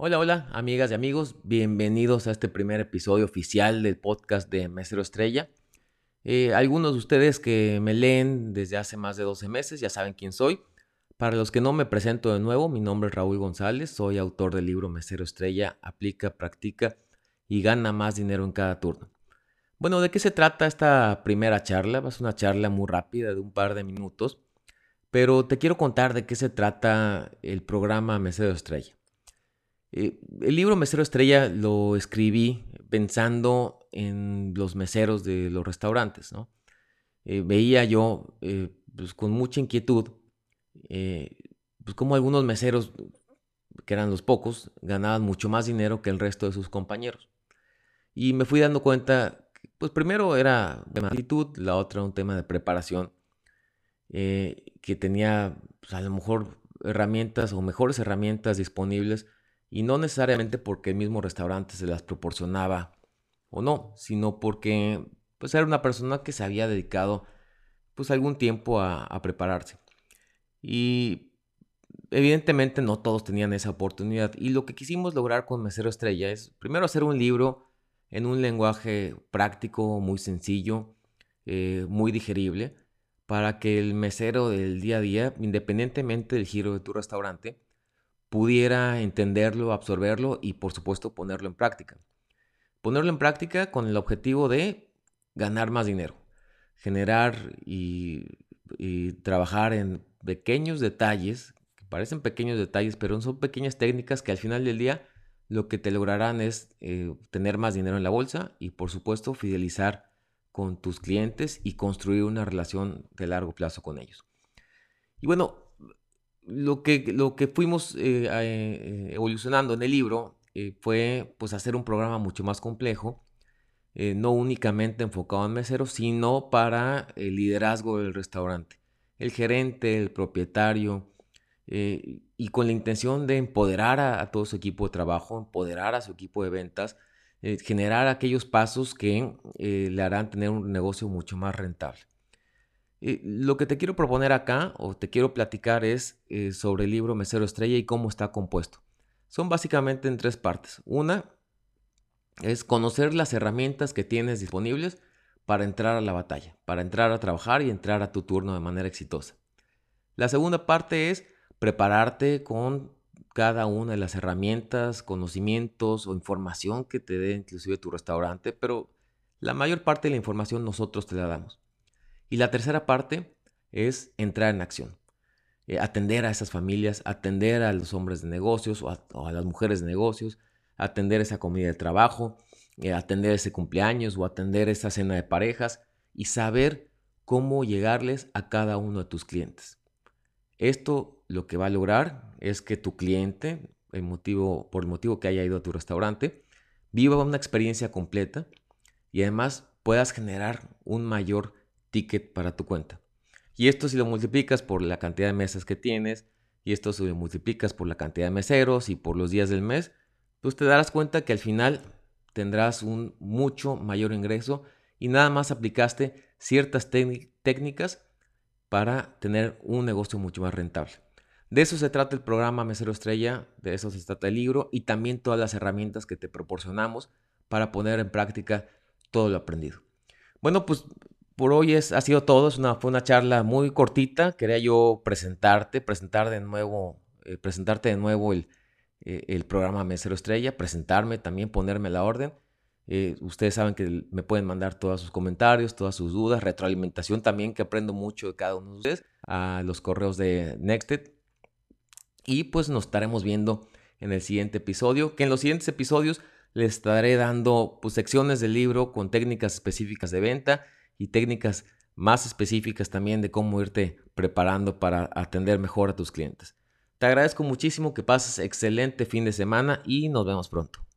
Hola, hola, amigas y amigos, bienvenidos a este primer episodio oficial del podcast de Mesero Estrella. Eh, algunos de ustedes que me leen desde hace más de 12 meses ya saben quién soy. Para los que no me presento de nuevo, mi nombre es Raúl González, soy autor del libro Mesero Estrella, aplica, practica y gana más dinero en cada turno. Bueno, ¿de qué se trata esta primera charla? Es una charla muy rápida de un par de minutos, pero te quiero contar de qué se trata el programa Mesero Estrella. Eh, el libro Mesero Estrella lo escribí pensando en los meseros de los restaurantes, ¿no? Eh, veía yo eh, pues, con mucha inquietud pues como algunos meseros, que eran los pocos, ganaban mucho más dinero que el resto de sus compañeros. Y me fui dando cuenta, pues primero era de actitud, la otra un tema de preparación, que tenía pues, a lo mejor herramientas o mejores herramientas disponibles y no necesariamente porque el mismo restaurante se las proporcionaba o no, sino porque pues era una persona que se había dedicado pues algún tiempo a, prepararse. Y evidentemente no todos tenían esa oportunidad. Y lo que quisimos lograr con Mesero Estrella es primero hacer un libro en un lenguaje práctico, muy sencillo, eh, muy digerible, para que el mesero del día a día, independientemente del giro de tu restaurante, pudiera entenderlo, absorberlo y por supuesto ponerlo en práctica. Ponerlo en práctica con el objetivo de ganar más dinero, generar y, trabajar en pequeños detalles, que parecen pequeños detalles, pero son pequeñas técnicas que al final del día lo que te lograrán es eh, tener más dinero en la bolsa y por supuesto fidelizar con tus clientes y construir una relación de largo plazo con ellos. Y bueno, lo que, lo que fuimos eh, eh, evolucionando en el libro eh, fue pues hacer un programa mucho más complejo, no únicamente enfocado en meseros, sino para el liderazgo del restaurante, el gerente, el propietario, y con la intención de empoderar a, todo su equipo de trabajo, empoderar a su equipo de ventas, generar aquellos pasos que le harán tener un negocio mucho más rentable lo que te quiero proponer acá o te quiero platicar es eh, sobre el libro Mesero Estrella y cómo está compuesto. Son básicamente en tres partes. Una es conocer las herramientas que tienes disponibles para entrar a la batalla, para entrar a trabajar y entrar a tu turno de manera exitosa. La segunda parte es prepararte con cada una de las herramientas, conocimientos o información que te dé inclusive tu restaurante, pero la mayor parte de la información nosotros te la damos. Y la tercera parte es entrar en acción. Eh, atender a esas familias, atender a los hombres de negocios o a, las mujeres de negocios, atender esa comida de trabajo, eh, atender ese cumpleaños o atender esa cena de parejas y saber cómo llegarles a cada uno de tus clientes. Esto lo que va a lograr es que tu cliente, por el motivo que haya ido a tu restaurante, viva una experiencia completa y además puedas generar un mayor ticket para tu cuenta. Y esto si lo multiplicas por la cantidad de mesas que tienes, y esto si lo multiplicas por la cantidad de meseros y por los días del mes, pues te darás cuenta que al final tendrás un mucho mayor ingreso y nada más aplicaste ciertas técnicas para tener un negocio mucho más rentable. De eso se trata el programa Mesero Estrella, de eso se trata el libro y también todas las herramientas que te proporcionamos para poner en práctica todo lo aprendido. Bueno, pues por hoy es, ha sido todo. Es una, fue una charla muy cortita. Quería yo presentarte, presentar de nuevo, eh, presentarte de nuevo el, eh, el, programa Mesero Estrella, presentarme también, ponerme la orden. Eh, ustedes saben que me pueden mandar todos sus comentarios, todas sus dudas, retroalimentación también, que aprendo mucho de cada uno de ustedes, a los correos de Nexted. Y pues nos estaremos viendo en el siguiente episodio, que en los siguientes episodios les estaré dando pues, secciones del libro con técnicas específicas de venta y técnicas más específicas también de cómo irte preparando para atender mejor a tus clientes. Te agradezco muchísimo que pases excelente fin de semana y nos vemos pronto.